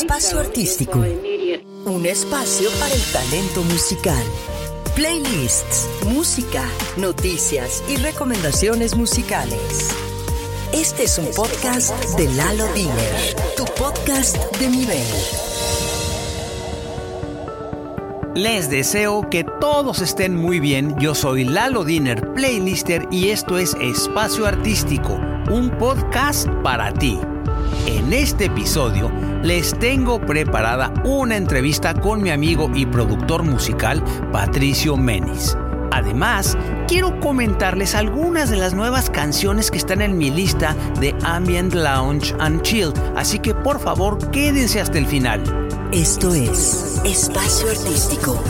Espacio Artístico. Un espacio para el talento musical. Playlists, música, noticias y recomendaciones musicales. Este es un podcast de Lalo Diner, tu podcast de nivel. Les deseo que todos estén muy bien. Yo soy Lalo Diner, playlister, y esto es Espacio Artístico, un podcast para ti. En este episodio les tengo preparada una entrevista con mi amigo y productor musical Patricio Menis. Además, quiero comentarles algunas de las nuevas canciones que están en mi lista de Ambient Lounge and Chill, así que por favor quédense hasta el final. Esto es Espacio Artístico.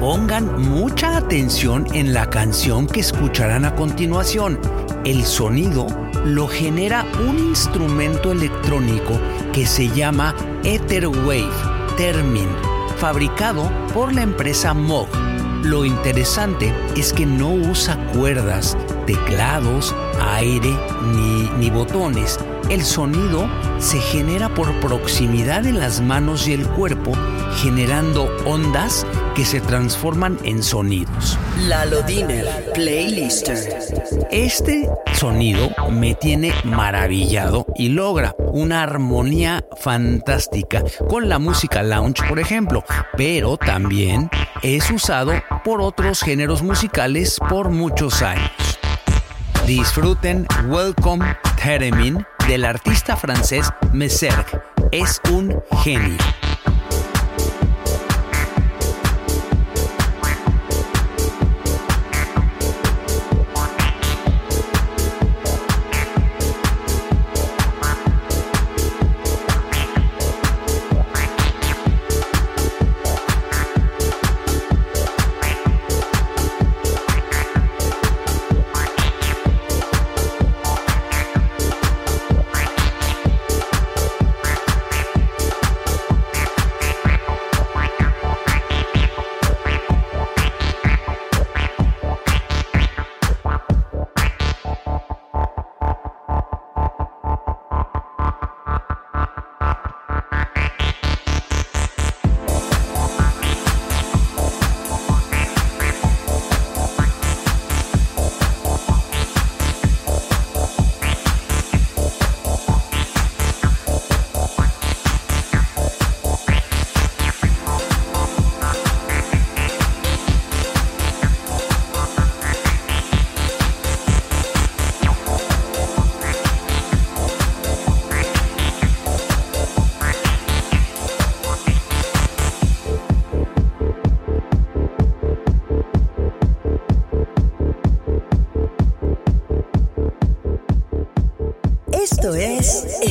Pongan mucha atención en la canción que escucharán a continuación. El sonido lo genera un instrumento electrónico que se llama Etherwave Termin, fabricado por la empresa Moog. Lo interesante es que no usa cuerdas, teclados, aire ni, ni botones. El sonido se genera por proximidad de las manos y el cuerpo, generando ondas que se transforman en sonidos. Lalo Diner, Playlister. Este sonido me tiene maravillado y logra una armonía fantástica con la música lounge, por ejemplo, pero también es usado por otros géneros musicales por muchos años. Disfruten Welcome Theremin del artista francés Messerg. Es un genio.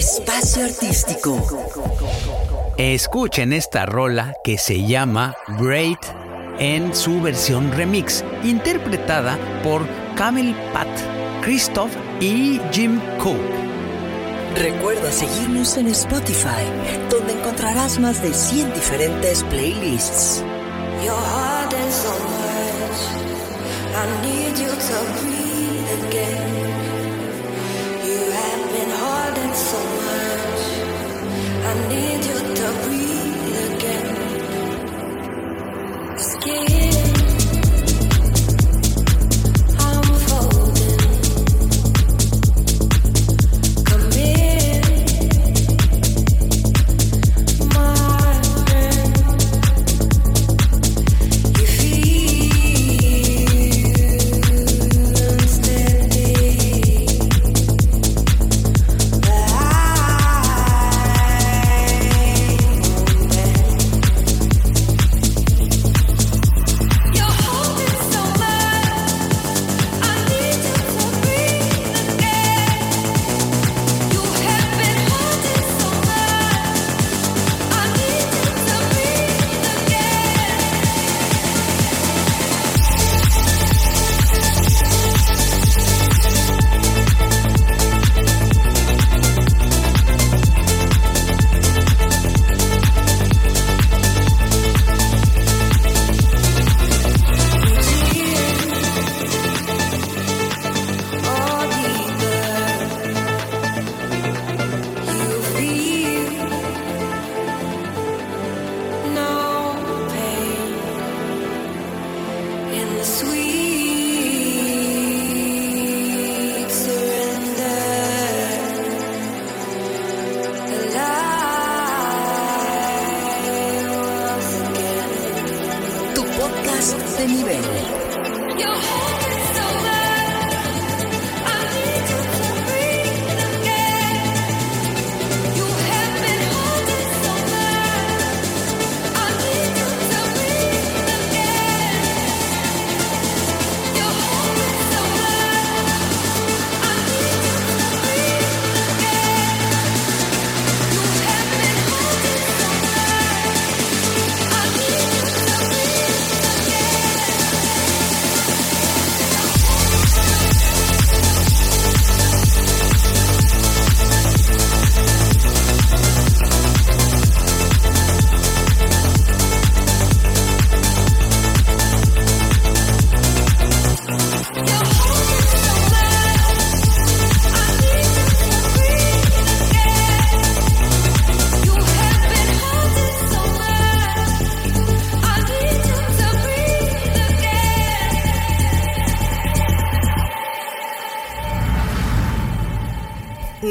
Espacio Artístico. Escuchen esta rola que se llama Braid en su versión remix, interpretada por Camel Pat, Christoph y Jim Cook. Recuerda seguirnos en Spotify, donde encontrarás más de 100 diferentes playlists.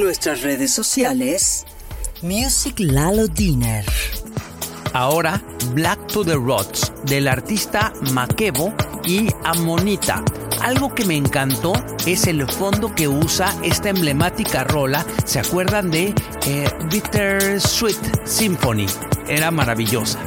Nuestras redes sociales Music Lalo Dinner. Ahora Black to the Rods del artista Makebo y Amonita. Algo que me encantó es el fondo que usa esta emblemática rola. ¿Se acuerdan de eh, Bitter Sweet Symphony? Era maravillosa.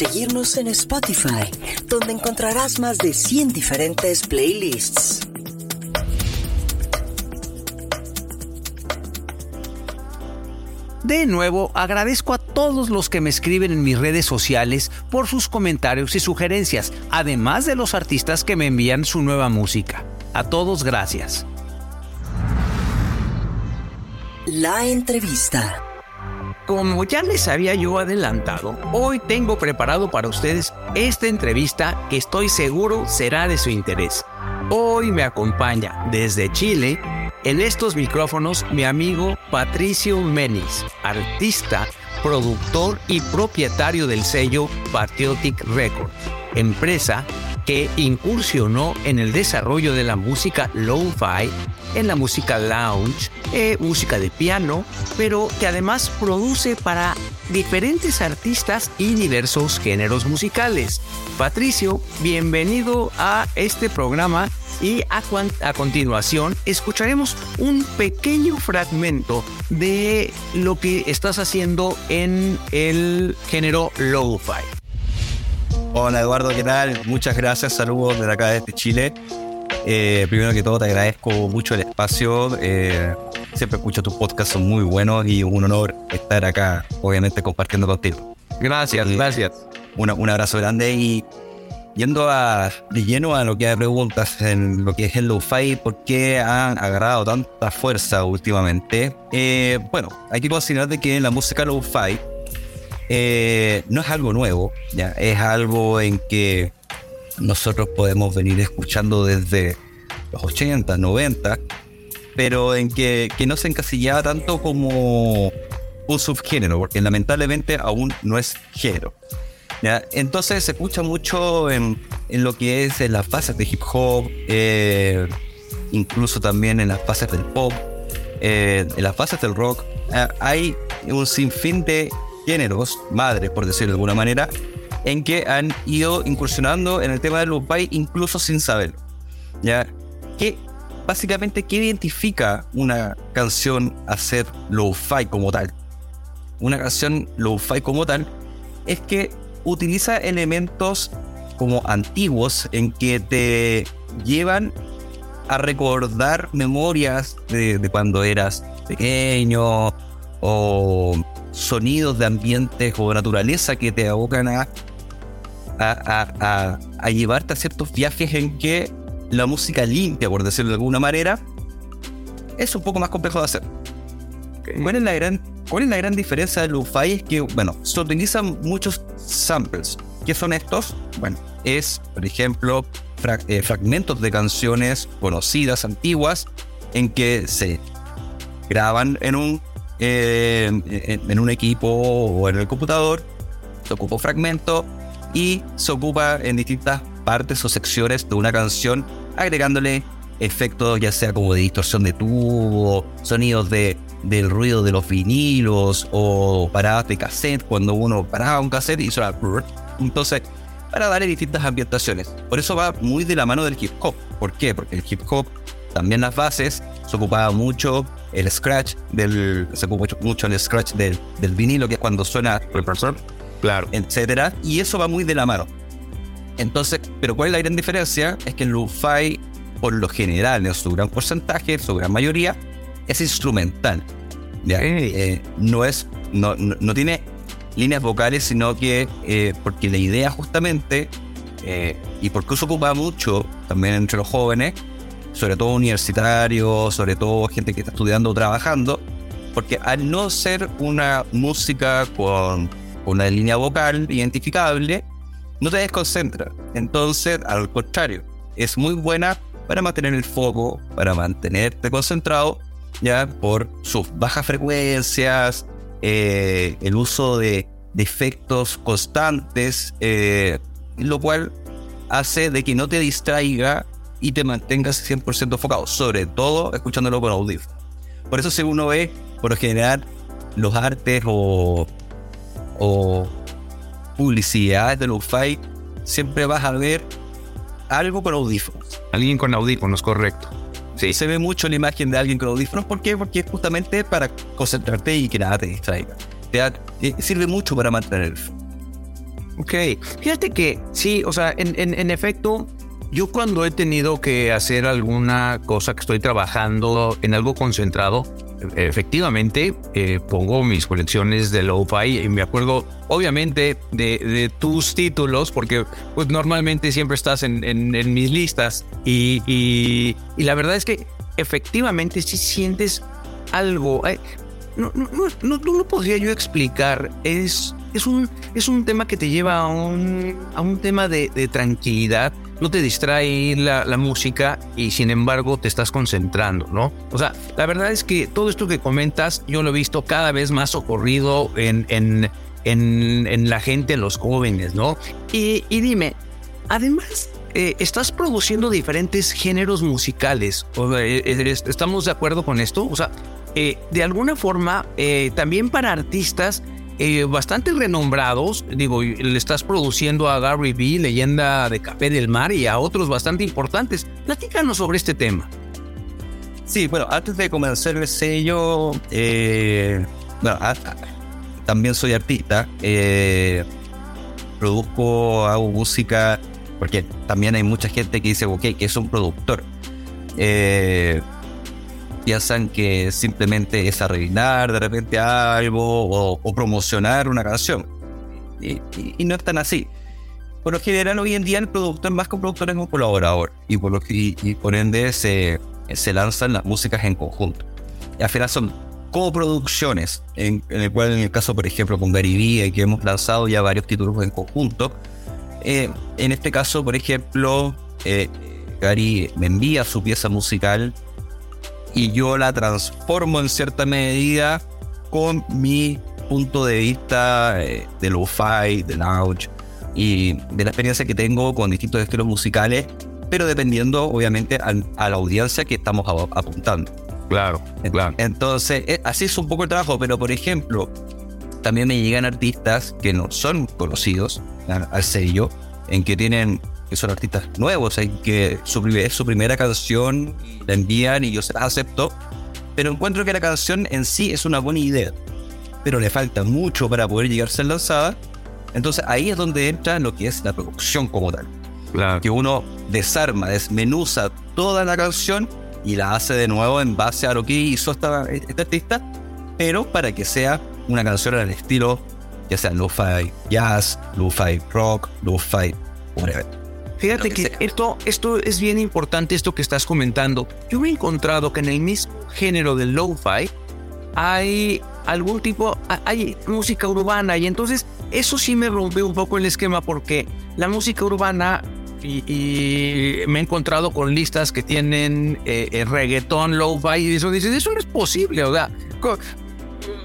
Seguirnos en Spotify, donde encontrarás más de 100 diferentes playlists. De nuevo, agradezco a todos los que me escriben en mis redes sociales por sus comentarios y sugerencias, además de los artistas que me envían su nueva música. A todos gracias. La entrevista. Como ya les había yo adelantado, hoy tengo preparado para ustedes esta entrevista que estoy seguro será de su interés. Hoy me acompaña desde Chile en estos micrófonos mi amigo Patricio Menis, artista, productor y propietario del sello Patriotic Records, empresa que incursionó en el desarrollo de la música lo-fi, en la música lounge, eh, música de piano, pero que además produce para diferentes artistas y diversos géneros musicales. Patricio, bienvenido a este programa y a, a, continuación escucharemos un pequeño fragmento de lo que estás haciendo en el género lo-fi. Hola Eduardo, ¿qué tal? Muchas gracias, saludos desde acá desde Chile. Eh, primero que todo te agradezco mucho el espacio. Eh, siempre escucho tus podcasts, son muy buenos y un honor estar acá, obviamente compartiendo contigo. Gracias, Y gracias. una- un abrazo grande y yendo a, de lleno a lo que preguntas en lo que es el lo-fi, ¿por qué han agarrado tanta fuerza últimamente? Eh, bueno, hay que considerar de que la música lo-fi eh, no es algo nuevo, ya es algo en que nosotros podemos venir escuchando desde los 80, 90, pero en que, que no se encasillaba tanto como un subgénero, porque lamentablemente aún no es género. Entonces se escucha mucho en, en lo que es en las fases de hip hop, eh, incluso también en las fases del pop, eh, en las fases del rock. Eh, hay un sinfín de géneros, madres por decirlo de alguna manera, en que han ido incursionando en el tema del lo-fi incluso sin saberlo. ¿ya? Que básicamente, ¿qué identifica una canción a ser lo-fi como tal? Una canción lo-fi como tal es que utiliza elementos como antiguos en que te llevan a recordar memorias de, de cuando eras pequeño o sonidos de ambientes o naturaleza que te abocan a, a, a- a- llevarte a ciertos viajes en que la música limpia, por decirlo de alguna manera, es un poco más complejo de hacer. ¿Cuál es la gran, cuál es la gran diferencia del lo-fi? Es que, bueno, se utilizan muchos samples. ¿Qué son estos? Bueno, es, por ejemplo, fra- eh, fragmentos de canciones conocidas, antiguas, en que se graban en un, eh, en, en un equipo o en el computador, se ocupa un fragmento y se ocupa en distintas partes o secciones de una canción, agregándole efectos ya sea como de distorsión de tubo, sonidos de, del ruido de los vinilos o paradas de cassette, cuando uno paraba un cassette y sonaba... Entonces, para darle distintas ambientaciones. Por eso va muy de la mano del hip hop. ¿Por qué? Porque el hip hop, también las bases, se ocupaba mucho el scratch del... Se mucho- mucho el scratch del, del vinilo, que es cuando suena... Claro. etcétera, y eso va muy de la mano. Entonces, pero ¿cuál es la gran diferencia? Es que el lo-fi, por lo general, en su gran porcentaje, en su gran mayoría, es instrumental. ¿ya? Eh, no es, no, no, no tiene líneas vocales, sino que eh, porque la idea justamente, eh, y porque se ocupa mucho también entre los jóvenes, sobre todo universitarios, sobre todo gente que está estudiando o trabajando, porque al no ser una música con una línea vocal identificable, no te desconcentra. Entonces, al contrario, es muy buena para mantener el foco, para mantenerte concentrado, ya por sus bajas frecuencias, eh, el uso de, de efectos constantes, eh, lo cual hace de que no te distraiga y te mantengas 100% enfocado, sobre todo escuchándolo con audífonos. Por eso si uno ve, por lo general, los artes o, o publicidades de lo-fi, siempre vas a ver algo con audífonos. Alguien con audífonos, correcto. Sí. Se ve mucho la imagen de alguien con audífonos. ¿Por qué? Porque es justamente para concentrarte y que nada te distraiga. Te da- eh, sirve mucho para mantener el. Ok, fíjate que sí, o sea, en, en, en efecto, yo cuando he tenido que hacer alguna cosa que estoy trabajando en algo concentrado, efectivamente eh, pongo mis colecciones de lo-fi y me acuerdo obviamente de, tus títulos porque pues normalmente siempre estás en, mis listas. Y, y, la verdad es que efectivamente si sientes algo, eh, no, no, no, no lo podría yo explicar, es, es, un, es un tema que te lleva a un, a un tema de, de tranquilidad no te distrae la, la, música y sin embargo te estás concentrando, ¿no? O sea, la verdad es que todo esto que comentas yo lo he visto cada vez más ocurrido en, en, en, en la gente, en los jóvenes, ¿no? Y, y dime, además eh, estás produciendo diferentes géneros musicales. ¿Estamos de acuerdo con esto? O sea, eh, de alguna forma, eh, también para artistas eh, bastante renombrados. Digo, le estás produciendo a Gary B, leyenda de Café del Mar, y a otros bastante importantes. Platícanos sobre este tema. Sí, bueno, antes de comenzar el sello, eh, bueno, también soy artista. Eh, produzco, hago música, porque también hay mucha gente que dice, ok, que es un productor. Eh, piensan que simplemente es arreglar de repente algo o, promocionar una canción. Y, y, y, no es tan así. Por lo general, hoy en día el productor más que un productor es un colaborador y por, lo que, y por ende se, se lanzan las músicas en conjunto. Y al final son coproducciones, en, el cual en el caso, por ejemplo, con Gary Vee, que hemos lanzado ya varios títulos en conjunto. Eh, en este caso, por ejemplo, eh, Gary me envía su pieza musical y yo la transformo en cierta medida con mi punto de vista eh, de lo-fi, de lounge y de la experiencia que tengo con distintos estilos musicales, pero dependiendo obviamente a, a la audiencia que estamos a, apuntando. Claro, claro. Entonces, eh, así es un poco el trabajo, pero por ejemplo, también me llegan artistas que no son conocidos al sello, en que tienen que son artistas nuevos, en que su, es su primera canción, la envían y yo se las acepto, pero encuentro que la canción en sí es una buena idea, pero le falta mucho para poder llegar a ser lanzada, entonces ahí es donde entra lo que es la producción como tal. Claro. Que uno desarma, desmenuza toda la canción y la hace de nuevo en base a lo que hizo esta, este artista, pero para que sea una canción al estilo, ya sea lo-fi jazz, lo-fi rock, lo-fi whatever. Fíjate que, que esto, esto es bien importante, esto que estás comentando. Yo me he encontrado que en el mismo género del lo-fi hay algún tipo, hay música urbana y entonces eso sí me rompe un poco el esquema porque la música urbana y, y, me he encontrado con listas que tienen eh, reggaetón, lo-fi y eso dices, eso no es posible, o sea,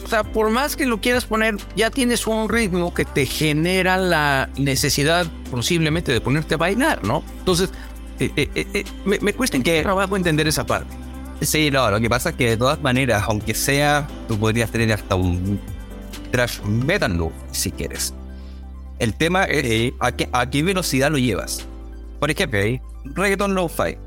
o sea, por más que lo quieras poner, ya tienes un ritmo que te genera la necesidad posiblemente de ponerte a bailar, ¿no? Entonces, eh, eh, eh, me, me, cuesta que trabajo entender esa parte. Sí, no, lo que pasa es que de todas maneras, aunque sea, tú podrías tener hasta un trash metal loop, si quieres. El tema es a qué, a qué velocidad lo llevas. Por ejemplo, okay. reggaeton lo-fi.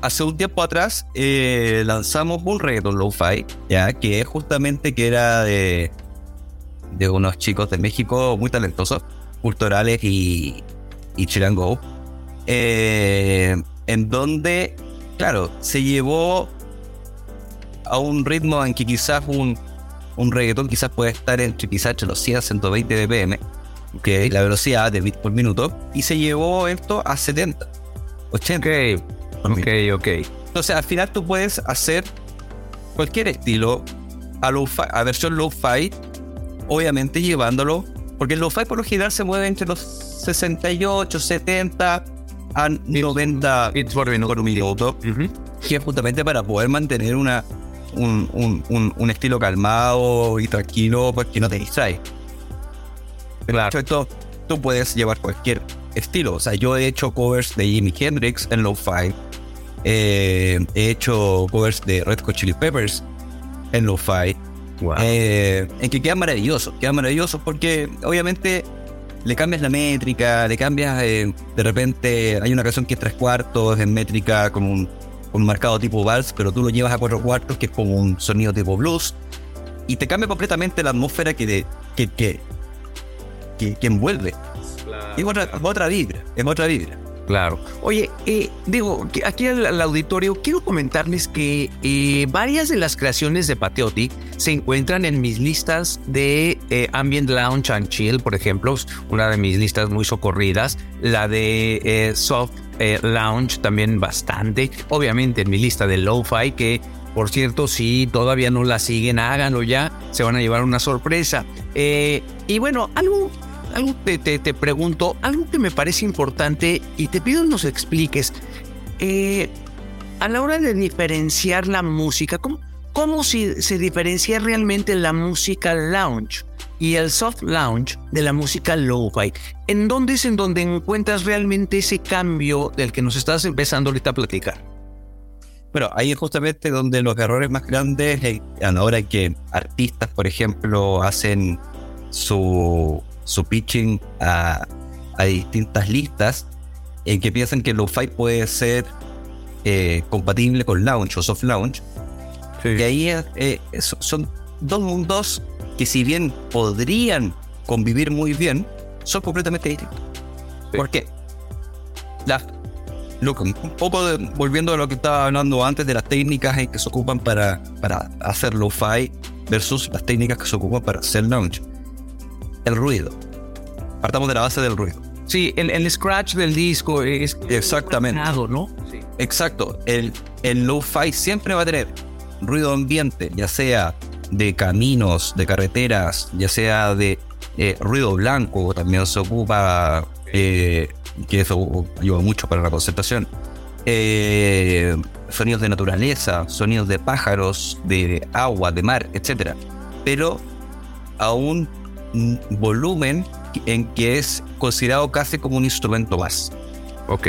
Hace un tiempo atrás eh, lanzamos un reggaeton lo-fi, ya que justamente que era de, de unos chicos de México muy talentosos, culturales y, y chirango, eh, en donde, claro, se llevó a un ritmo en que quizás un, un reggaetón quizás puede estar entre quizás entre los 100 a 120 dBm, que la velocidad de bit por minuto, y se llevó esto a 70, 80. Okay. Ok, ok. Entonces, al final tú puedes hacer cualquier estilo a, a versión low-fi, obviamente llevándolo, porque el low-fi por lo general se mueve entre los 68, 70 a 90 bits por minuto. Por minuto uh -huh. Que es justamente para poder mantener una, un, un, un, un, estilo calmado y tranquilo, porque no te distrae. Claro. Esto, tú puedes llevar cualquier estilo. O sea, yo he hecho covers de Jimi Hendrix en lo-fi. Eh, he hecho covers de Red Hot Chili Peppers en lo-fi. Wow. Eh, en que quedan maravillosos. Quedan maravillosos porque obviamente le cambias la métrica, le cambias eh, de repente. Hay una canción que es tres cuartos en métrica con un, con un marcado tipo vals, pero tú lo llevas a cuatro cuartos que es como un sonido tipo blues. Y te cambia completamente la atmósfera que, de, que, que que, que envuelve. Es otra, otra vibra, es otra vibra. Claro. Oye, eh, digo, aquí al, auditorio quiero comentarles que eh, varias de las creaciones de Pateoti se encuentran en mis listas de eh, Ambient Lounge and Chill, por ejemplo, una de mis listas muy socorridas, la de Soft Lounge también bastante, obviamente en mi lista de Lo-Fi que por cierto, si todavía no la siguen, háganlo ya, se van a llevar una sorpresa. y bueno, algo algo te, te, pregunto, algo que me parece importante y te pido nos expliques. Eh, a la hora de diferenciar la música, ¿cómo, cómo se, se diferencia realmente la música lounge y el soft lounge de la música lo-fi? ¿En dónde es en donde encuentras realmente ese cambio del que nos estás empezando ahorita a platicar? Bueno, ahí es justamente donde los errores más grandes, eh, a la hora que artistas, por ejemplo, hacen su su pitching a, distintas listas en que piensan que lo-fi puede ser eh, compatible con launch o soft launch. Y ahí eh, son dos mundos que si bien podrían convivir muy bien, son completamente distintos. ¿Por qué? La, un poco volviendo a lo que estaba hablando antes de las técnicas que se ocupan para, para hacer lo-fi versus las técnicas que se ocupan para hacer launch el ruido. Partamos de la base del ruido. Sí, el, scratch del disco es exactamente, ¿no? Exacto. El, el lo-fi siempre va a tener ruido ambiente, ya sea de caminos, de carreteras, ya sea de eh, ruido blanco, también se ocupa, eh, que eso ayuda mucho para la concentración. Eh, sonidos de naturaleza, sonidos de pájaros, de agua, de mar, etc. Pero aún volumen en que es considerado casi como un instrumento más. Ok.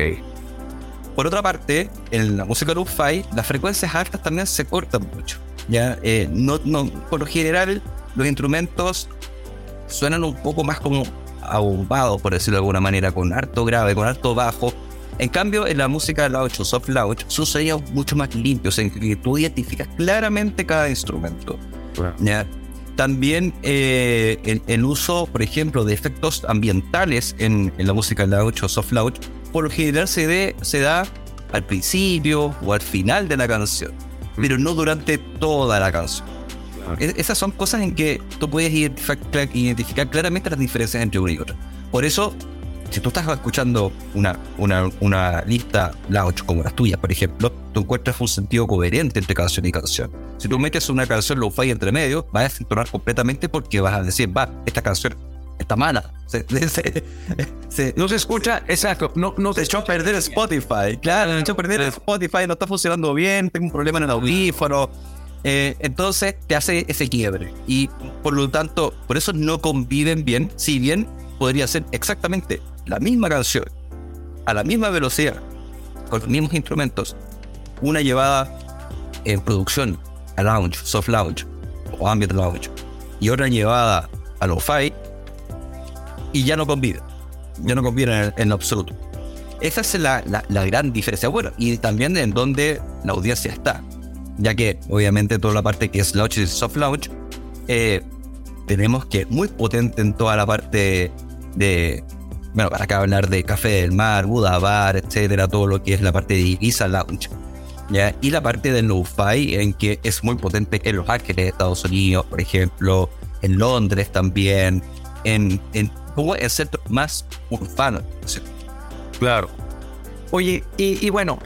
Por otra parte, en la música lo-fi, las frecuencias altas también se cortan mucho. ¿ya? Eh, no, no, por lo general, los instrumentos suenan un poco más como abombados, por decirlo de alguna manera, con harto grave, con harto bajo. En cambio, en la música lounge o soft lounge, son sonidos mucho más limpios, en que tú identificas claramente cada instrumento. ¿ya? También eh, el, uso, por ejemplo, de efectos ambientales en, la música lounge o soft lounge, por lo general se, se da al principio o al final de la canción, pero no durante toda la canción. esas son cosas en que tú puedes identificar, identificar claramente las diferencias entre una y otra. Por eso si tú estás escuchando una, una, una lista lounge como las tuyas, por ejemplo, tú encuentras un sentido coherente entre canción y canción. Si tú metes una canción lo-fi entre medio, vas a desentonar completamente porque vas a decir, va, esta canción está mala. no se escucha, exacto. No, no se echó a perder Spotify. Claro, se echó a perder Spotify, no está funcionando bien, tengo un problema en el audífono. Eh, entonces te hace ese quiebre. Y por lo tanto, por eso no conviven bien, si bien podría ser exactamente la misma canción, a la misma velocidad, con los mismos instrumentos, una llevada en producción a lounge, soft lounge o ambient lounge, y otra llevada a lo-fi, y ya no convive, ya no convive en, absoluto. Esa es la, gran diferencia. Bueno, y también en donde la audiencia está, ya que obviamente toda la parte que es lounge y soft lounge, eh, tenemos que muy potente en toda la parte de bueno, para acá hablar de Café del Mar, Buda Bar, etcétera, todo lo que es la parte de Ibiza Lounge. ¿ya? Y la parte del lo-fi, en que es muy potente en Los Ángeles, Estados Unidos, por ejemplo, en Londres también, en, en como el centro más urbano. Claro. Oye, y, y bueno,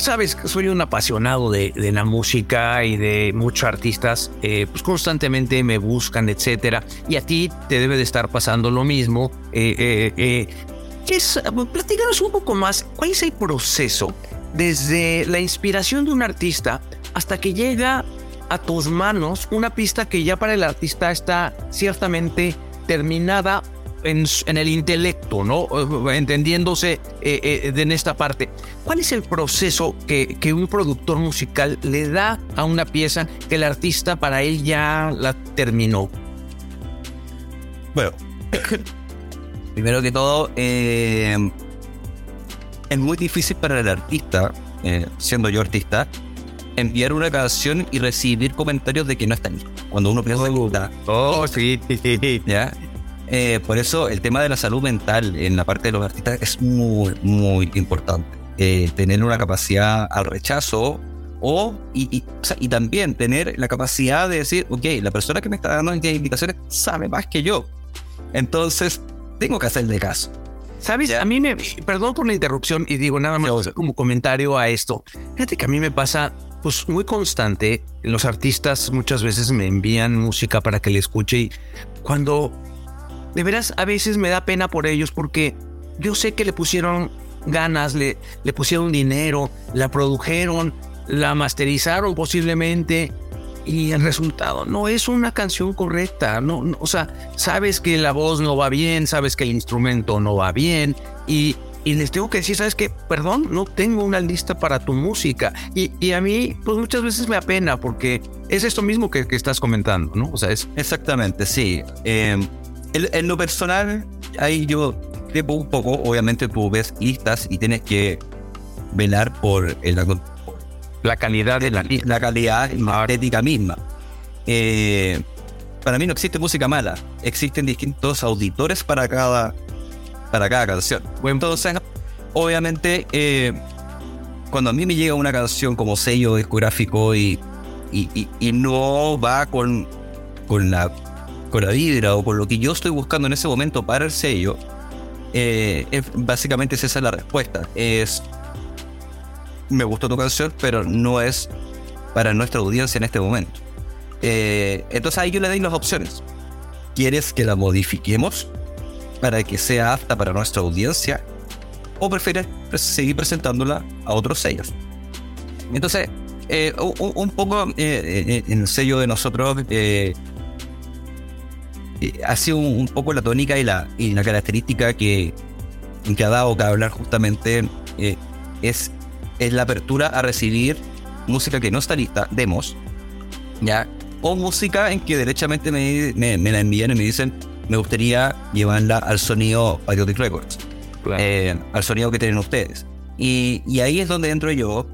Sabes, soy un apasionado de, la música y de muchos artistas, eh, pues constantemente me buscan, etcétera. Y a ti te debe de estar pasando lo mismo. Eh, eh, eh es, platícanos un poco más, ¿cuál es el proceso desde la inspiración de un artista hasta que llega a tus manos una pista que ya para el artista está ciertamente terminada en, el intelecto, ¿no? Entendiéndose eh, eh, en esta parte. ¿Cuál es el proceso que, que, un productor musical le da a una pieza que el artista para él ya la terminó? Bueno, primero que todo, eh, es muy difícil para el artista, siendo yo artista, enviar una canción y recibir comentarios de que no está listo. Cuando uno piensa que Oh, sí, ¿ya? Eh, por eso el tema de la salud mental en la parte de los artistas es muy, muy importante. Eh, tener una capacidad al rechazo o y, y, también tener la capacidad de decir, ok, la persona que me está dando indicaciones sabe más que yo. Entonces, tengo que hacerle caso. ¿Sabes? A mí me. Perdón por la interrupción y digo nada más como comentario a esto. Fíjate que a mí me pasa pues muy constante. Los artistas muchas veces me envían música para que le escuche y cuando de veras a veces me da pena por ellos porque yo sé que le pusieron ganas, le, le pusieron dinero, la produjeron, la masterizaron posiblemente y el resultado no es una canción correcta. No, o sea, sabes que la voz no va bien, sabes que el instrumento no va bien y, y les tengo que decir, ¿sabes qué? Perdón, no tengo una lista para tu música. Y, y a mí, pues muchas veces me apena porque es esto mismo que, que estás comentando, ¿no? O sea, es... Exactamente, sí. Eh, en, lo personal, ahí yo te un poco, obviamente tú ves listas y tienes que velar por el, la calidad de la, la calidad estética misma. Eh, para mí no existe música mala, existen distintos auditores para cada, para cada canción. Entonces, obviamente, eh, cuando a mí me llega una canción como sello discográfico y, y, y, no va con, con, la, con la vibra o con lo que yo estoy buscando en ese momento para el sello, eh, básicamente esa es la respuesta. Es me gustó tu canción, pero no es para nuestra audiencia en este momento. Eh, entonces ahí yo le doy las opciones. ¿Quieres que la modifiquemos para que sea apta para nuestra audiencia? ¿O prefieres seguir presentándola a otros sellos? Entonces, eh, un, poco eh, en el sello de nosotros ha sido un, poco la tónica y la, y la característica que, que ha dado que hablar justamente es es la apertura a recibir música que no está lista, demos, ¿ya? O música en que derechamente me, me, la envían y me dicen, me gustaría llevarla al sonido Patriotic Records, eh, al sonido que tienen ustedes. Y, y, ahí es donde entro yo.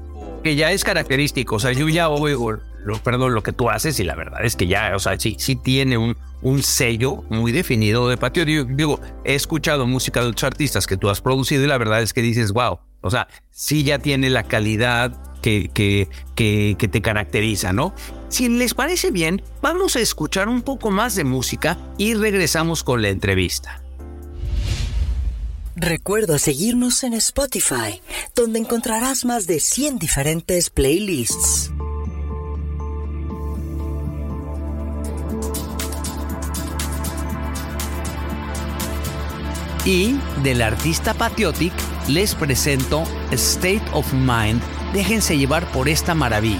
Que ya es característico, o sea, yo ya oigo, lo, perdón, lo que tú haces y la verdad es que ya, o sea, sí, sí tiene un, un sello muy definido de patio. Digo, he escuchado música de otros artistas que tú has producido y la verdad es que dices, wow, o sea, sí ya tiene la calidad que, que, que, te caracteriza, ¿no? Si les parece bien, vamos a escuchar un poco más de música y regresamos con la entrevista. Recuerda seguirnos en Spotify, donde encontrarás más de 100 diferentes playlists. Y del artista Patriotic les presento State of Mind. Déjense llevar por esta maravilla.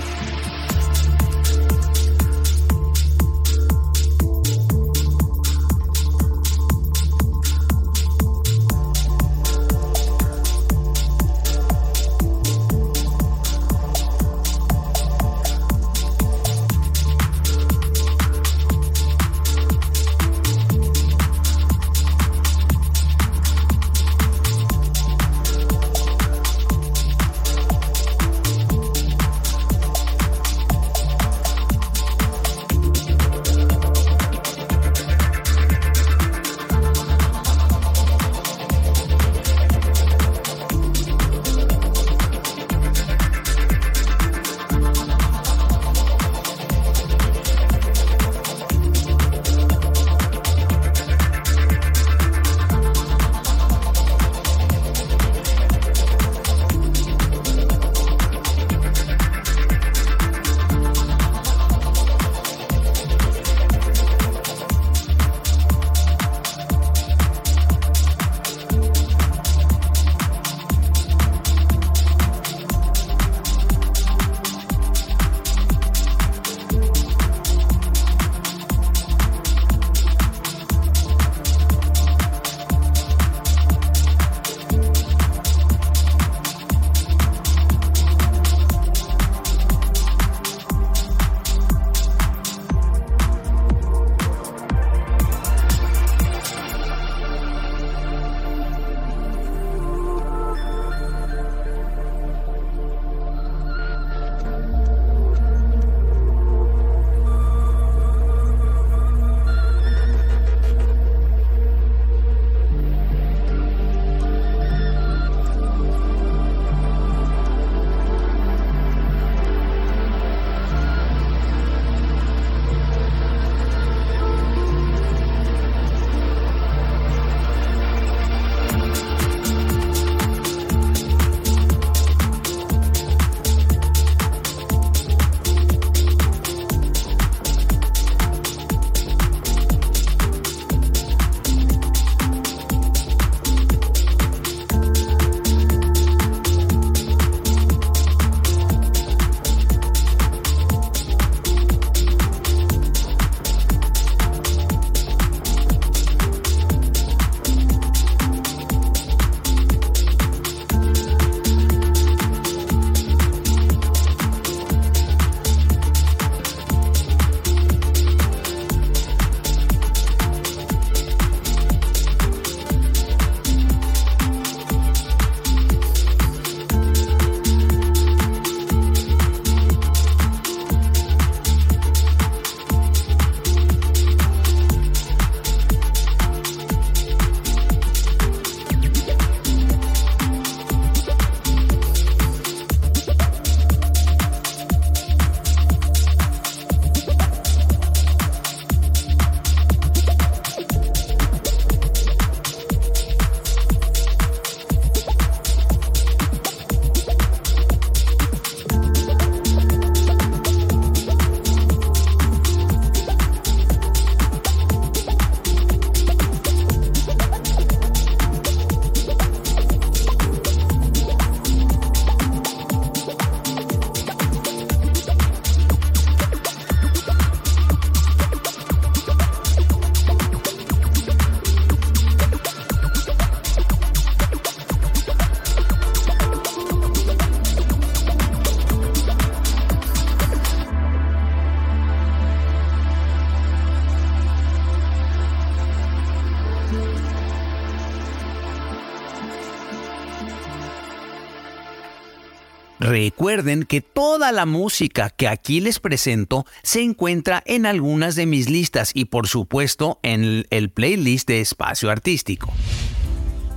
Recuerden que toda la música que aquí les presento se encuentra en algunas de mis listas y por supuesto en el playlist de Espacio Artístico.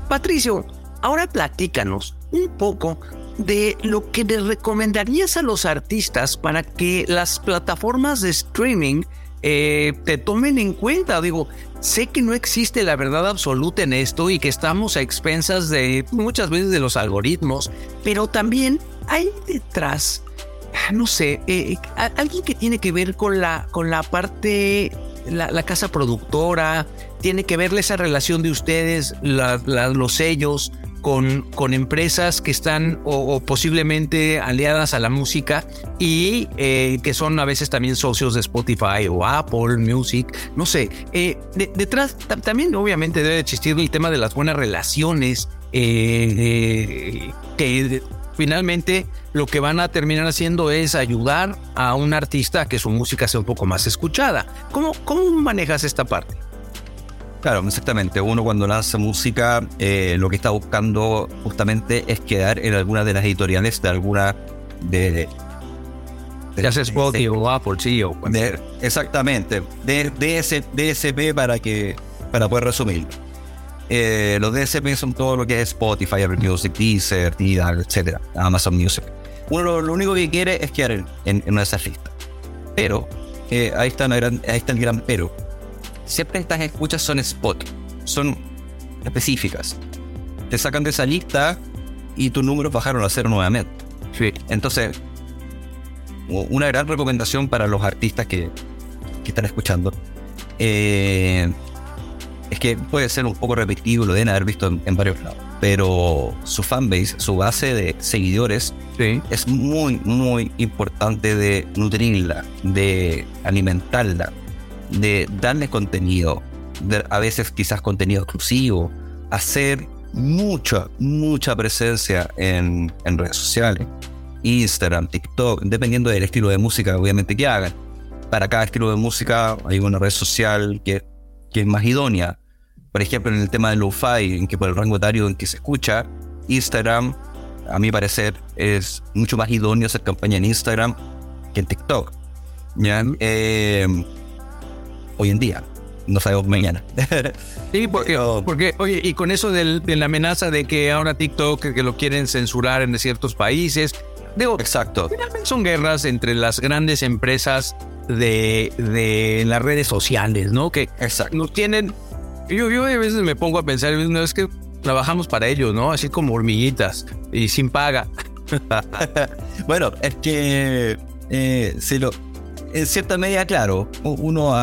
Patricio, ahora platícanos un poco de lo que les recomendarías a los artistas para que las plataformas de streaming eh, te tomen en cuenta. Digo, sé que no existe la verdad absoluta en esto y que estamos a expensas de muchas veces de los algoritmos, pero también hay detrás, no sé, eh, alguien que tiene que ver con la, con la parte, la, casa productora, tiene que ver esa relación de ustedes, los sellos, con, con empresas que están o, posiblemente aliadas a la música y eh, que son a veces también socios de Spotify o Apple Music, no sé. Eh, detrás también obviamente debe existir el tema de las buenas relaciones eh, que finalmente lo que van a terminar haciendo es ayudar a un artista a que su música sea un poco más escuchada. ¿Cómo, cómo manejas esta parte? Claro, exactamente. Uno cuando lanza música, eh, lo que está buscando justamente es quedar en alguna de las editoriales de alguna de... ya sea Spotify o Apple, sí, o... exactamente. De, DS, DSP para, que, para poder resumir. Eh, los DSP son todo lo que es Spotify, Apple Music, Deezer, Tidal, etc. Amazon Music. Uno lo, único que quiere es quedar en, una de esas listas. Pero, eh, ahí, está ahí está el gran pero siempre estas escuchas son spot, son específicas. Te sacan de esa lista y tus números bajaron a cero nuevamente. Sí. Entonces, una gran recomendación para los artistas que, están escuchando eh, es que puede ser un poco repetitivo, lo deben haber visto en, varios lados, pero su fanbase, su base de seguidores, es muy, muy importante de nutrirla, de alimentarla, de darle contenido, a veces quizás contenido exclusivo, hacer mucha, mucha presencia en, redes sociales, Instagram, TikTok, dependiendo del estilo de música obviamente que hagan. Para cada estilo de música hay una red social que, que es más idónea. Por ejemplo, en el tema del lo-fi, en que por el rango etario en que se escucha, Instagram, a mi parecer, es mucho más idóneo hacer campaña en Instagram que en TikTok. ¿ya? Eh, hoy en día. No sabemos mañana. Sí, porque, porque, oye, y con eso de la amenaza de que ahora TikTok que lo quieren censurar en ciertos países, digo, exacto. Finalmente son guerras entre las grandes empresas de, de las redes sociales, ¿no? Que exacto. nos tienen. Yo, yo a veces me pongo a pensar, no es que trabajamos para ellos, ¿no? Así como hormiguitas y sin paga. bueno, es que eh, si lo en cierta medida, claro, uno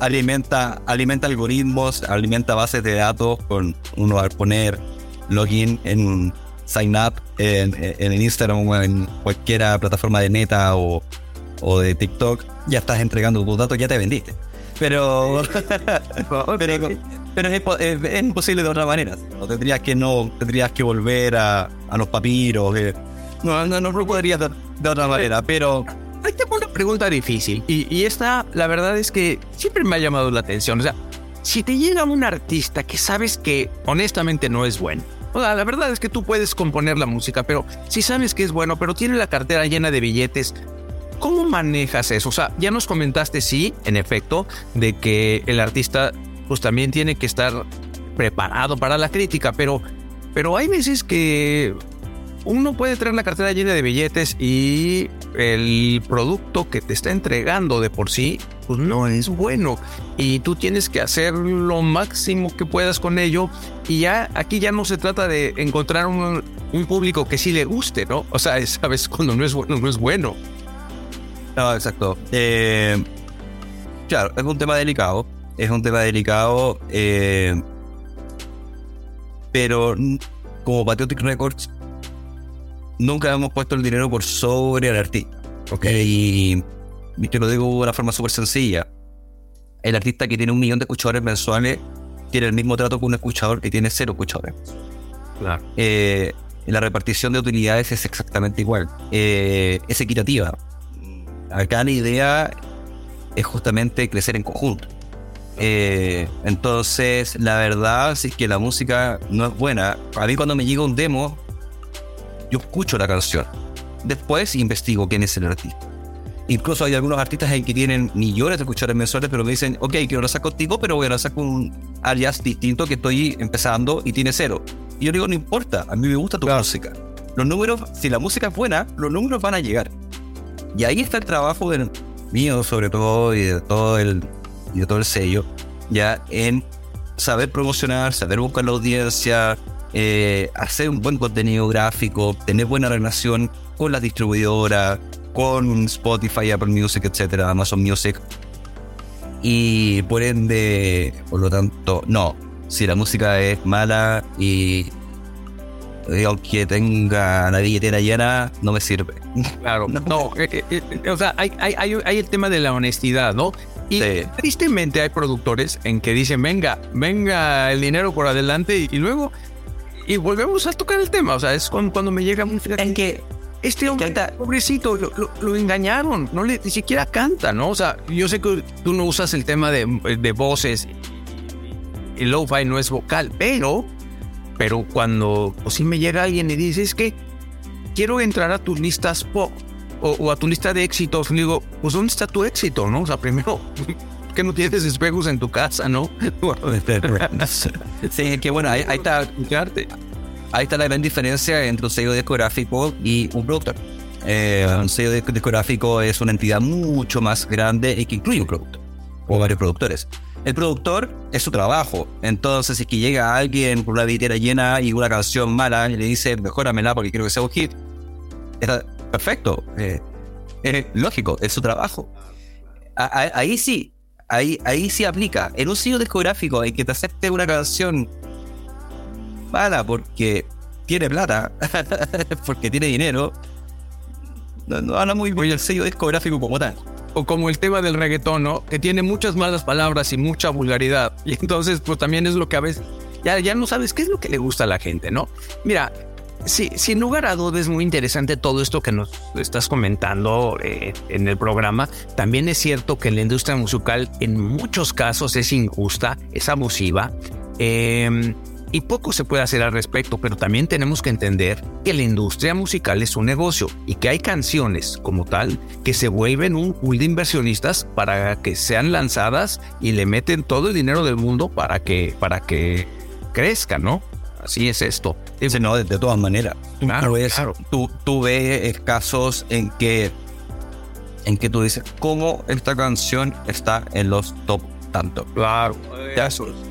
alimenta, alimenta algoritmos, alimenta bases de datos con uno al poner login en sign up en, en Instagram o en cualquier plataforma de Meta o, o, de TikTok, ya estás entregando tus datos, ya te vendiste. Pero, pero, es, imposible de otra manera. ¿no? Tendrías que no, tendrías que volver a, a los papiros. Eh. No, no, no, no podrías de, de otra manera, pero te pongo una pregunta difícil. Y, esta, la verdad es que siempre me ha llamado la atención. O sea, si te llega un artista que sabes que honestamente no es bueno. O sea, la verdad es que tú puedes componer la música, pero si sabes que es bueno, pero tiene la cartera llena de billetes, ¿cómo manejas eso? O sea, ya nos comentaste, sí, en efecto, de que el artista pues también tiene que estar preparado para la crítica, pero, pero hay veces que uno puede traer la cartera llena de billetes y el producto que te está entregando de por sí, pues no es bueno. Y tú tienes que hacer lo máximo que puedas con ello. Y ya aquí ya no se trata de encontrar un, público que sí le guste, ¿no? O sea, sabes, cuando no es bueno, no es bueno. No, exacto. Eh, claro, es un tema delicado. Es un tema delicado. Eh, pero como Patriotic Records nunca hemos puesto el dinero por sobre el artista. ¿ok? Y, te lo digo de una forma súper sencilla. El artista que tiene un millón de escuchadores mensuales tiene el mismo trato que un escuchador que tiene cero escuchadores. Claro. Eh, la repartición de utilidades es exactamente igual. Eh, es equitativa. Acá la idea es justamente crecer en conjunto. Eh, entonces, la verdad, si es que la música no es buena, a mí cuando me llega un demo, yo escucho la canción. Después investigo quién es el artista. Incluso hay algunos artistas en que tienen millones de escuchadores mensuales, pero me dicen, ok, quiero lanzar contigo, pero voy a lanzar con un alias distinto que estoy empezando y tiene cero. Y yo digo, no importa, a mí me gusta tu música. Los números, si la música es buena, los números van a llegar. Y ahí está el trabajo del mío, sobre todo, y de todo el, de todo el sello, ya en saber promocionar, saber buscar la audiencia, eh, hacer un buen contenido gráfico, tener buena relación con las distribuidoras, con Spotify, Apple Music, etcétera, Amazon Music. Y por ende, por lo tanto, no. Si la música es mala y aunque tenga la billetera llena, no me sirve. Claro, no, eh, eh, eh, o sea, hay, hay, hay, el tema de la honestidad, ¿no? Y tristemente hay productores en que dicen, venga, venga el dinero por adelante y, luego, y volvemos a tocar el tema, o sea, es cuando, cuando me llega música en que este hombre, pobrecito, lo, engañaron, no le, ni siquiera canta, ¿no? O sea, yo sé que tú no usas el tema de, de voces y lo-fi no es vocal, pero, pero cuando o si me llega alguien y dice, es que quiero entrar a tus listas pop o, a tu lista de éxitos, digo, pues ¿dónde está tu éxito, no? O sea, primero, que no tienes espejos en tu casa, no? sí, que bueno, ahí, ahí está. Ahí está la gran diferencia entre un sello discográfico y un productor. Eh, un sello discográfico es una entidad mucho más grande y que incluye un productor o varios productores. El productor es su trabajo. Entonces, si que llega alguien con una billetera llena y una canción mala y le dice, mejóramela porque quiero que sea un hit, está perfecto. Eh, es lógico, es su trabajo. ahí sí, ahí, ahí sí aplica. En un sello discográfico en que te acepte una canción mala porque tiene plata, porque tiene dinero, no, no habla muy bien el sello discográfico como tal. O como el tema del reggaetón, ¿no? Que tiene muchas malas palabras y mucha vulgaridad. Y entonces, pues también es lo que a veces ya, ya no sabes qué es lo que le gusta a la gente, ¿no? Mira, sí, sin lugar a dudas es muy interesante todo esto que nos estás comentando eh, en el programa. También es cierto que la industria musical en muchos casos es injusta, es abusiva. Eh, y poco se puede hacer al respecto, pero también tenemos que entender que la industria musical es un negocio y que hay canciones como tal que se vuelven un pool de inversionistas para que sean lanzadas y le meten todo el dinero del mundo para que, para que crezca, ¿no? Así es esto. no, de, todas maneras. Claro, claro. Tú, tú ves casos en que, en que tú dices, ¿cómo esta canción está en los top tanto? Claro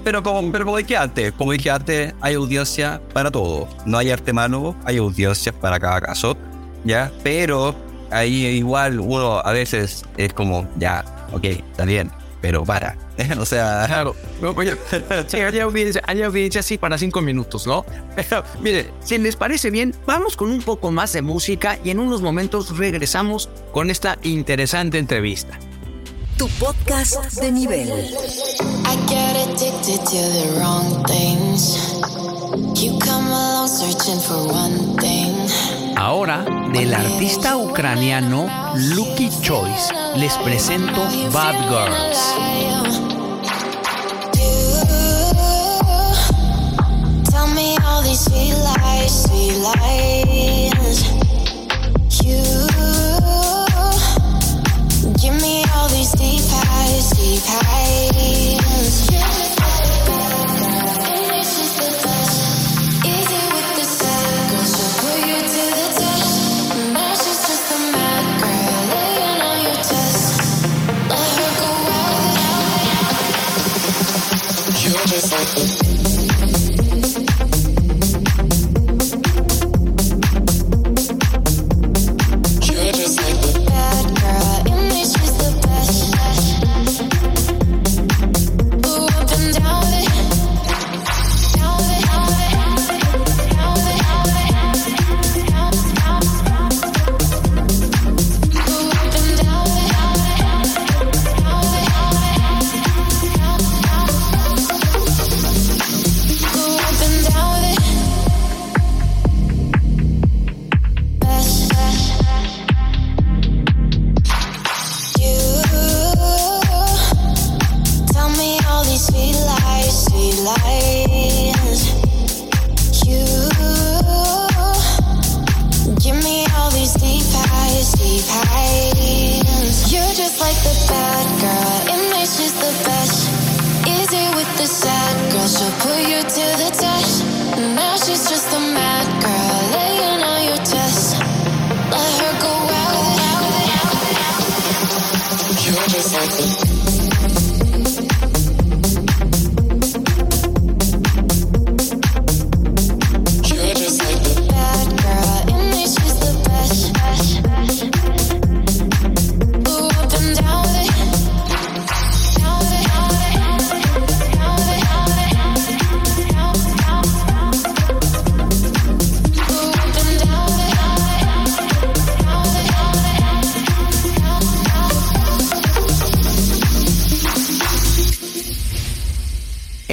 pero como, pero como dije antes, como dije antes, hay audiencia para todo. No hay arte malo, hay audiencia para cada caso, ¿ya? Pero ahí igual uno a veces es como, ya, ok, está bien, pero para. o sea, claro. sí, hay audiencia, hay audiencia así para cinco minutos, ¿no? Pero mire, si les parece bien, vamos con un poco más de música y en unos momentos regresamos con esta interesante entrevista tu podcast de nivel. I get addicted to the wrong things. You come along searching for one thing. Ahora, del artista ucraniano Lucky Choice, les presento Bad Girls. Tell me all these sweet lies, sweet lies.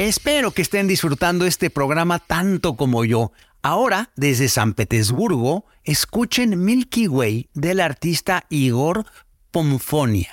Espero que estén disfrutando este programa tanto como yo. Ahora, desde San Petersburgo, escuchen Milky Way del artista Igor Pomfonia.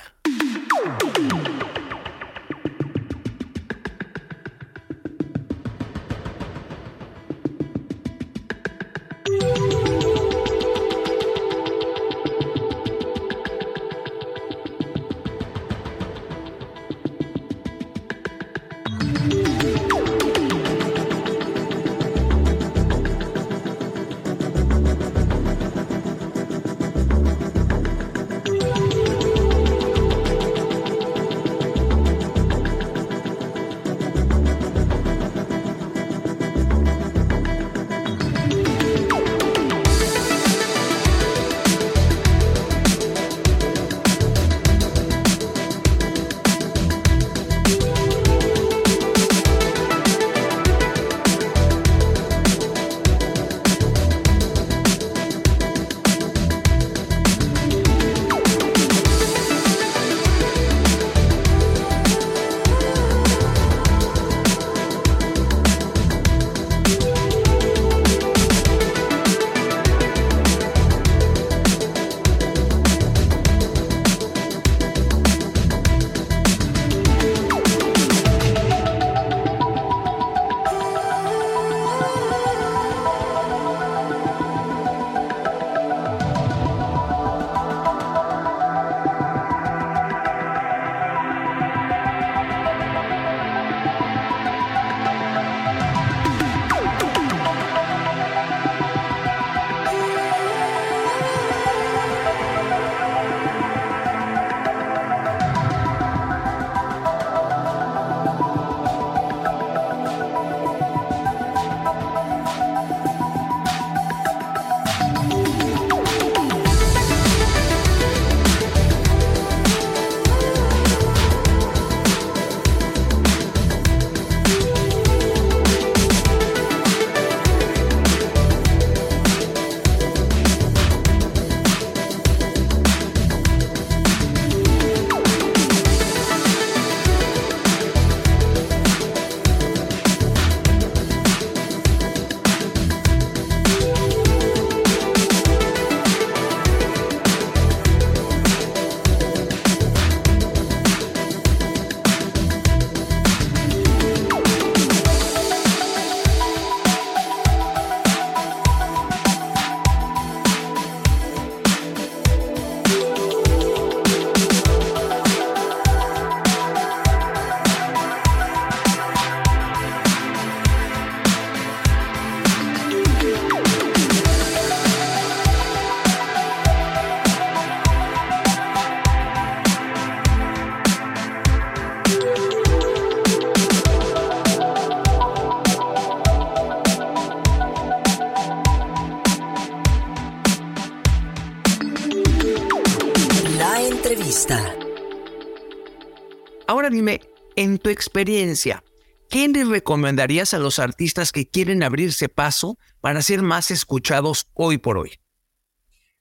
Tu experiencia, ¿qué les recomendarías a los artistas que quieren abrirse paso para ser más escuchados hoy por hoy?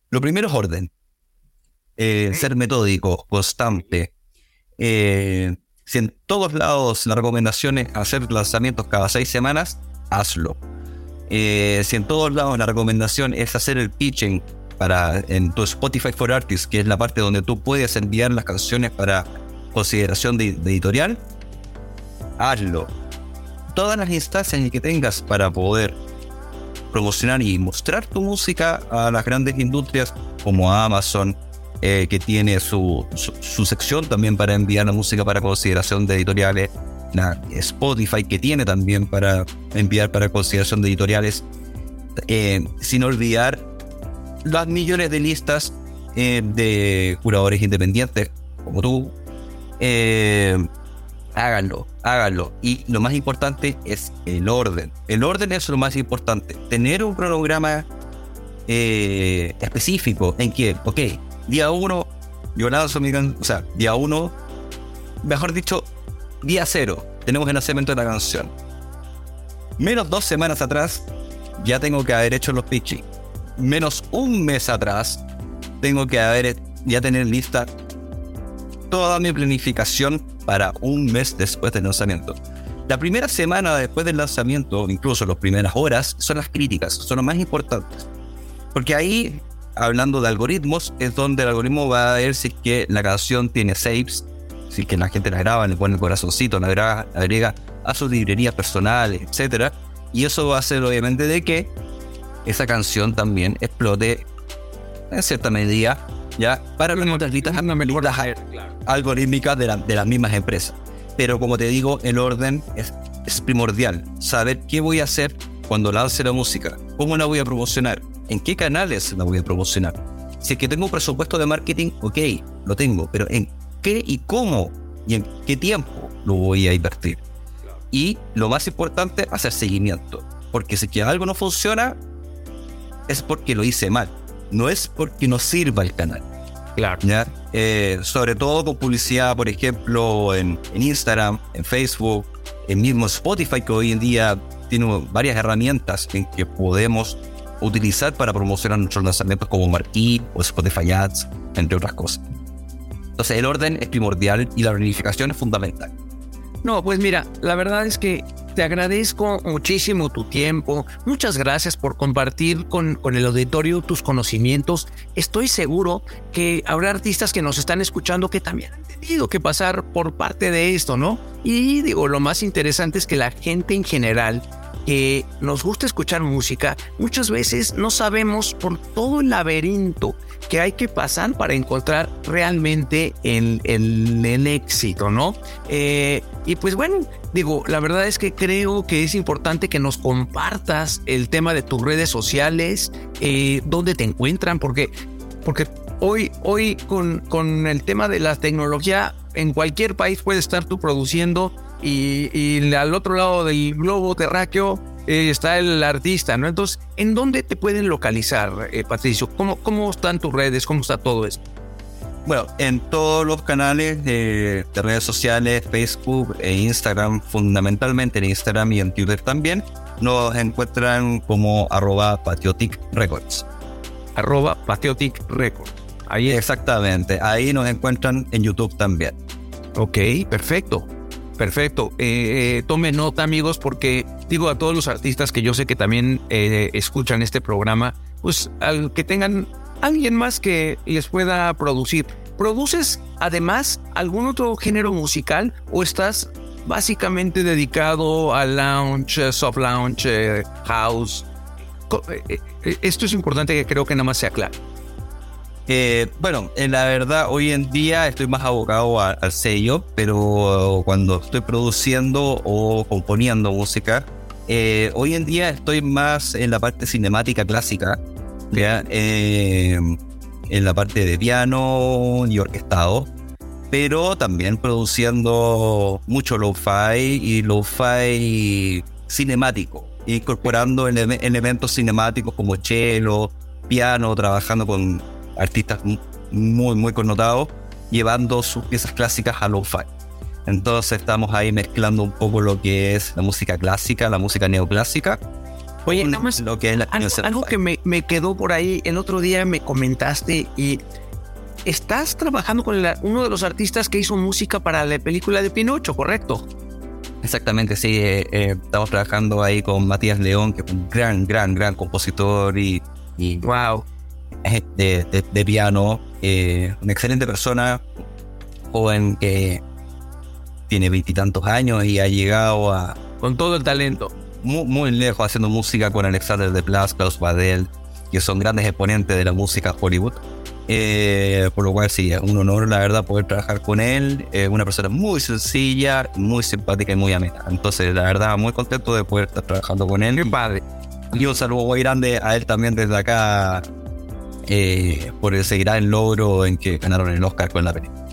Lo primero es orden. Eh, ser metódico, constante. Eh, si en todos lados la recomendación es hacer lanzamientos cada seis semanas, hazlo. Eh, si en todos lados la recomendación es hacer el pitching para en tu Spotify for Artists, que es la parte donde tú puedes enviar las canciones para consideración de, de editorial, hazlo. Todas las instancias que tengas para poder promocionar y mostrar tu música a las grandes industrias como Amazon, eh, que tiene su, su, sección también para enviar la música para consideración de editoriales, la Spotify que tiene también para enviar para consideración de editoriales, eh, sin olvidar las millones de listas eh, de curadores independientes como tú. Háganlo, háganlo. Y lo más importante es el orden. El orden es lo más importante. Tener un cronograma específico en que, ok, día uno, yo lanzo mi canción, o sea, día uno, mejor dicho, día cero, tenemos el nacimiento de la canción. Menos dos semanas atrás, ya tengo que haber hecho los pitching. Menos un mes atrás, tengo que haber, ya tener lista toda mi planificación para un mes después del lanzamiento. La primera semana después del lanzamiento, incluso las primeras horas, son las críticas, son las más importantes. Porque ahí hablando de algoritmos, es donde el algoritmo va a ver si es que la canción tiene saves, si es que la gente la graba, le pone el corazoncito, la agrega, agrega a sus librerías personales, etc. Y eso va a hacer obviamente de que esa canción también explote en cierta medida ya para las listas algorítmicas de, de las mismas empresas. Pero como te digo, el orden es, es primordial. Saber qué voy a hacer cuando lance la música, cómo la voy a promocionar, en qué canales la voy a promocionar. Si es que tengo un presupuesto de marketing, ok, lo tengo, pero en qué y cómo y en qué tiempo lo voy a invertir. Y lo más importante, hacer seguimiento. Porque si que algo no funciona, es porque lo hice mal. No es porque no sirva el canal. Claro. Eh, sobre todo con publicidad, por ejemplo, en, en, Instagram, en Facebook, en mismo Spotify, que hoy en día tiene varias herramientas en que podemos utilizar para promocionar nuestros lanzamientos como Marquee o Spotify Ads, entre otras cosas. Entonces el orden es primordial y la planificación es fundamental. No, pues mira, la verdad es que te agradezco muchísimo tu tiempo. Muchas gracias por compartir con, con, el auditorio tus conocimientos. Estoy seguro que habrá artistas que nos están escuchando que también han tenido que pasar por parte de esto, ¿no? Y digo, lo más interesante es que la gente en general que nos gusta escuchar música, muchas veces no sabemos por todo el laberinto que hay que pasar para encontrar realmente el, el, éxito, ¿no? Eh, y pues bueno, digo, la verdad es que creo que es importante que nos compartas el tema de tus redes sociales, eh, dónde te encuentran, porque, porque hoy, hoy con, con el tema de la tecnología, en cualquier país puede estar tú produciendo y, al otro lado del globo terráqueo eh, está el artista, ¿no? Entonces, ¿en dónde te pueden localizar, eh, Patricio? ¿Cómo, ¿Cómo están tus redes? ¿Cómo está todo esto? Bueno, en todos los canales de, redes sociales, Facebook e Instagram, fundamentalmente en Instagram y en Twitter también, nos encuentran como arroba Patriotic Records. Arroba Patriotic Records. Ahí Exactamente, ahí nos encuentran en YouTube también. Ok, perfecto. Perfecto. Eh, eh, tome nota, amigos, porque digo a todos los artistas que yo sé que también eh, escuchan este programa, pues al que tengan alguien más que les pueda producir. ¿Produces además algún otro género musical o estás básicamente dedicado al lounge, soft lounge, house? Esto es importante que creo que nada más sea claro. Eh, bueno, en la verdad, hoy en día estoy más abocado al sello, pero cuando estoy produciendo o componiendo música, eh, hoy en día estoy más en la parte cinemática clásica, eh, en la parte de piano y orquestado, pero también produciendo mucho lo-fi y lo-fi cinemático, incorporando elementos cinemáticos como cello, piano, trabajando con artistas muy, muy connotados, llevando sus piezas clásicas a lo-fi. Entonces estamos ahí mezclando un poco lo que es la música clásica, la música neoclásica. Oye, más, lo que es algo, que me, me, quedó por ahí, el otro día me comentaste y estás trabajando con uno de los artistas que hizo música para la película de Pinocho, ¿correcto? Exactamente, sí. Eh, eh, estamos trabajando ahí con Matías León, que es un gran, gran, gran compositor y, y wow de, de, piano, eh, una excelente persona, joven que tiene veintitantos años y ha llegado a... Con todo el talento. muy, muy lejos haciendo música con Alexander de Blas, Klaus Badel, que son grandes exponentes de la música Hollywood. Eh, por lo cual sí, es un honor la verdad poder trabajar con él. Es una persona muy sencilla, muy simpática y muy amena. Entonces la verdad muy contento de poder estar trabajando con él. Qué padre. Y un saludo muy grande a él también desde acá eh, por ese gran logro en que ganaron el Oscar con la película.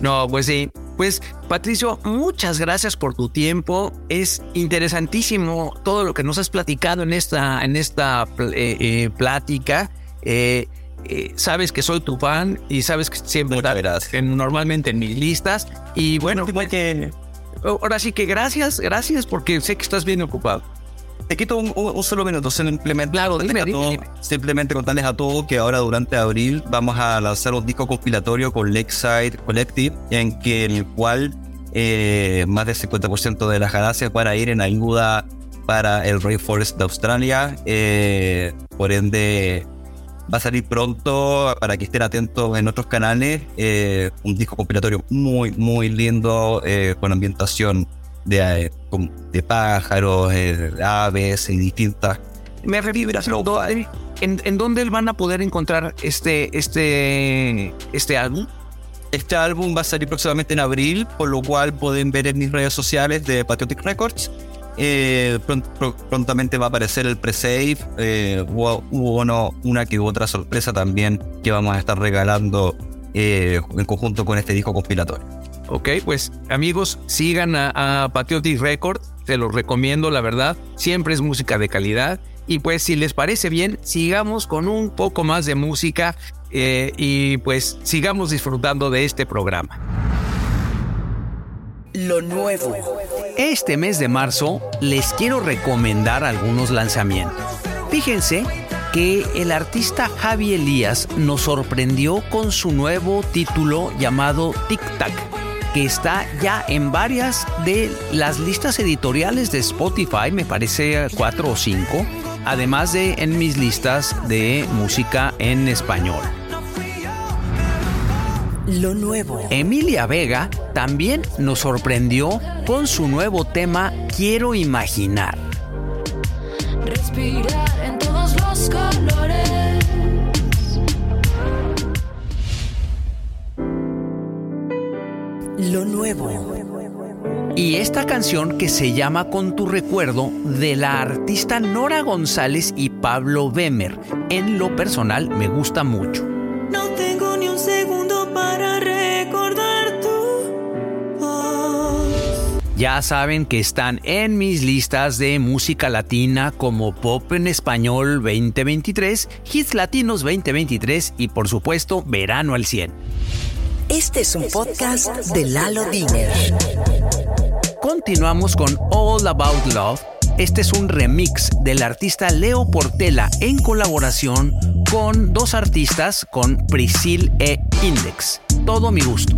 No, pues sí. Pues Patricio, muchas gracias por tu tiempo. Es interesantísimo todo lo que nos has platicado en esta, en esta eh, eh, plática. Eh, eh, sabes que soy tu fan y sabes que siempre Muchas estás normalmente en mis listas. Y bueno, ahora sí que gracias, gracias porque sé que estás bien ocupado. Te quito un, un- un solo minuto. Simplemente, Claro, dime, a dime, todos- dime. simplemente contarles a todos que ahora durante abril vamos a lanzar un disco compilatorio con Lakeside Collective, en, que, en el cual eh, más del 50% de las ganancias van a ir en ayuda para el Rainforest de Australia. Eh, por ende, va a salir pronto para que estén atentos en otros canales. eh, un disco compilatorio muy, muy lindo eh, con ambientación de, eh, de pájaros, eh, de aves y distintas. Me refiero a ¿en, ¿En dónde van a poder encontrar este, este, este álbum? Este álbum va a salir próximamente en abril, por lo cual pueden ver en mis redes sociales de Patriotic Records. Eh, pron- pro- prontamente va a aparecer el pre-save. eh, hubo hubo uno- una que otra sorpresa también que vamos a estar regalando eh, en conjunto con este disco compilatorio. Ok, pues amigos, sigan a, a Patriotic Record, se los recomiendo, la verdad, siempre es música de calidad. Y pues si les parece bien, sigamos con un poco más de música eh, y pues sigamos disfrutando de este programa. Lo nuevo. Este mes de marzo les quiero recomendar algunos lanzamientos. Fíjense que el artista Javi Elías nos sorprendió con su nuevo título llamado Tic Tac, que está ya en varias de las listas editoriales de Spotify, me parece cuatro o cinco, además de en mis listas de música en español. Lo nuevo. Emilia Vega también nos sorprendió con su nuevo tema Quiero Imaginar. Respirar en todos los colores. Lo nuevo. Y esta canción que se llama Con tu recuerdo de la artista Nora González y Pablo Bemer. En lo personal me gusta mucho. No tengo ni un segundo para recordar tu voz. Ya saben que están en mis listas de música latina como Pop en Español 2023, Hits Latinos 2023 y por supuesto Verano al 100. Este es un podcast de Lalo Diner. Continuamos con All About Love. Este es un remix del artista Leo Portela en colaboración con dos artistas, con Prisil e Index. Todo mi gusto.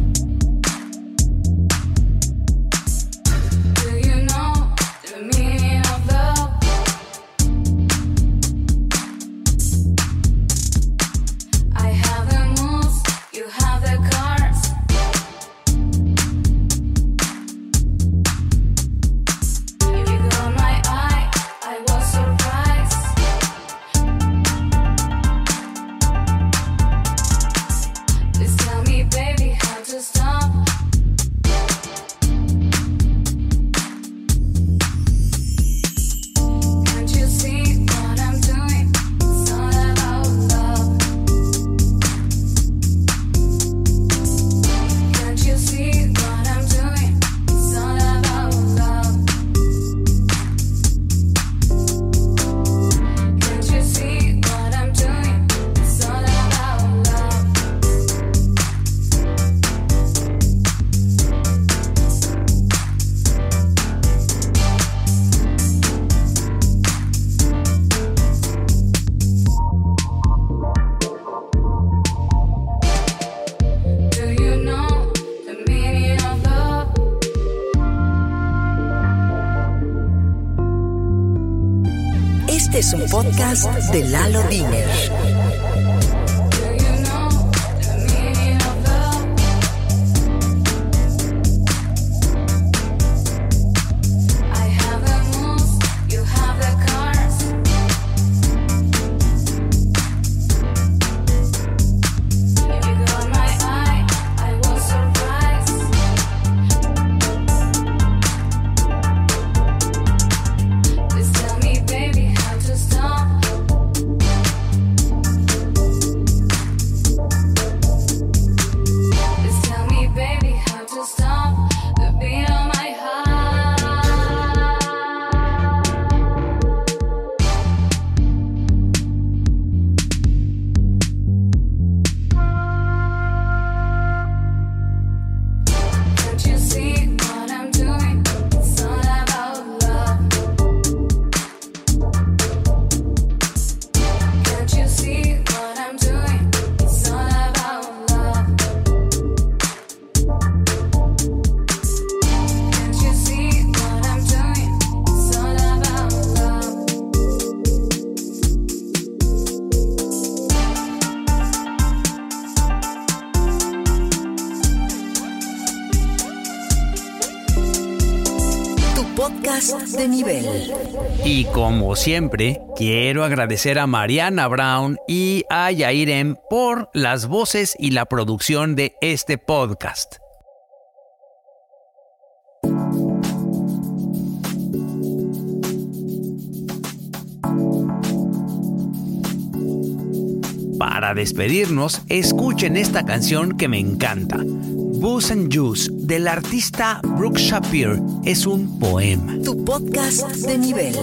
Podcast de Lalo. Nivel. Y como siempre, quiero agradecer a Mariana Brown y a Yairem por las voces y la producción de este podcast. Para despedirnos, escuchen esta canción que me encanta. Booze and Juice del artista Brooke Shapiro es un poema. Tu podcast de nivel.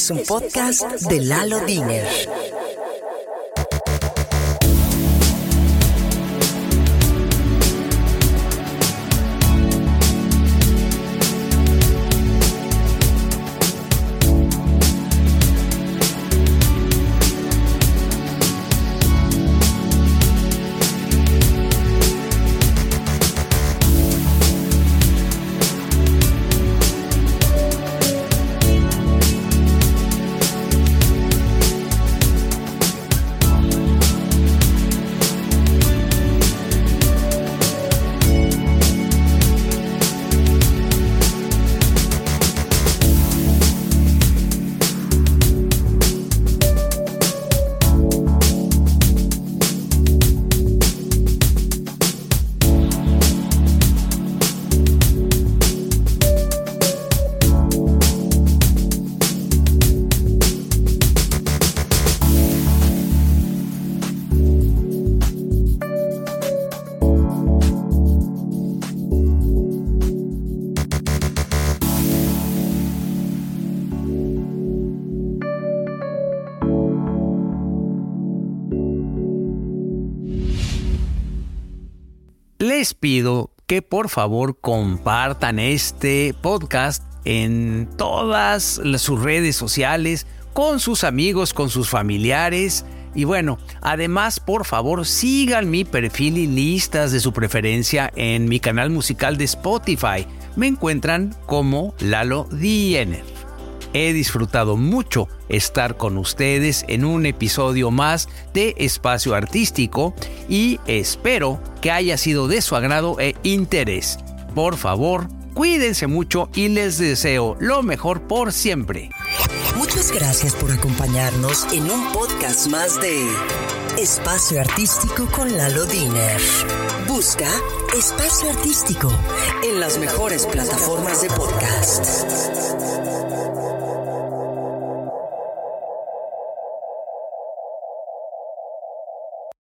Es un podcast de Lalo Diner. Por favor compartan este podcast en todas sus redes sociales, con sus amigos, con sus familiares. Y bueno, además, por favor, sigan mi perfil y listas de su preferencia en mi canal musical de Spotify. Me encuentran como Lalo Diener. He disfrutado mucho estar con ustedes en un episodio más de Espacio Artístico y espero que haya sido de su agrado e interés. Por favor, cuídense mucho y les deseo lo mejor por siempre. Muchas gracias por acompañarnos en un podcast más de Espacio Artístico con Lalo Diner. Busca Espacio Artístico en las mejores plataformas de podcast.